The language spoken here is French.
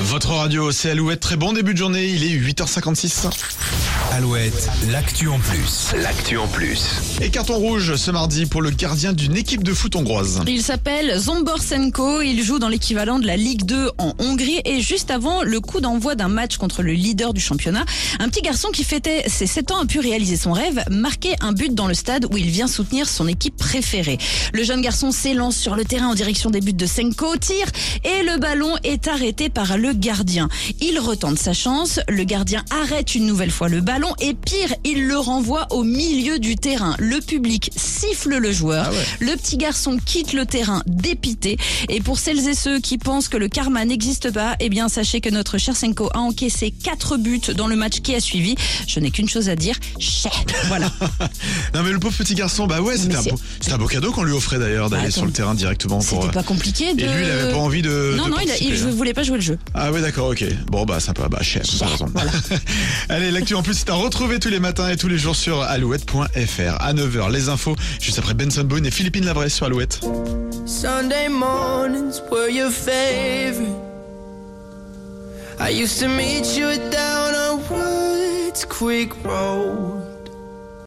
Votre radio, c'est Alouette. Très bon début de journée. Il est 8h56. Alouette, l'actu en plus. L'actu en plus. Et carton rouge ce mardi pour le gardien d'une équipe de foot hongroise. Il s'appelle Zomborsenko, il joue dans l'équivalent de la Ligue 2 en Hongrie et juste avant le coup d'envoi d'un match contre le leader du championnat, un petit garçon qui fêtait ses 7 ans a pu réaliser son rêve, marquer un but dans le stade où il vient soutenir son équipe préférée. Le jeune garçon s'élance sur le terrain en direction des buts de Senko, tire et le ballon est arrêté par le gardien. Il retente sa chance, le gardien arrête une nouvelle fois le ballon et pire, il le renvoie au milieu du terrain. Le public siffle le joueur. Ah ouais. Le petit garçon quitte le terrain dépité. Et pour celles et ceux qui pensent que le karma n'existe pas, eh bien sachez que notre cher Senko a encaissé 4 buts dans le match qui a suivi. Je n'ai qu'une chose à dire, chais. Voilà. Non mais le pauvre petit garçon, bah ouais, c'était un, un beau cadeau qu'on lui offrait d'ailleurs d'aller Bah, sur le terrain directement pour. C'était pas compliqué de... Et lui, il avait pas envie de. Non, de non, il, a- il- je hein. pas jouer le jeu. Ah ouais d'accord ok bon bah sympa bah chef Allez l'actu en plus c'est à retrouver tous les matins et tous les jours sur alouette.fr à 9h les infos juste après Benson Boone et Philippine Labresse sur Alouette.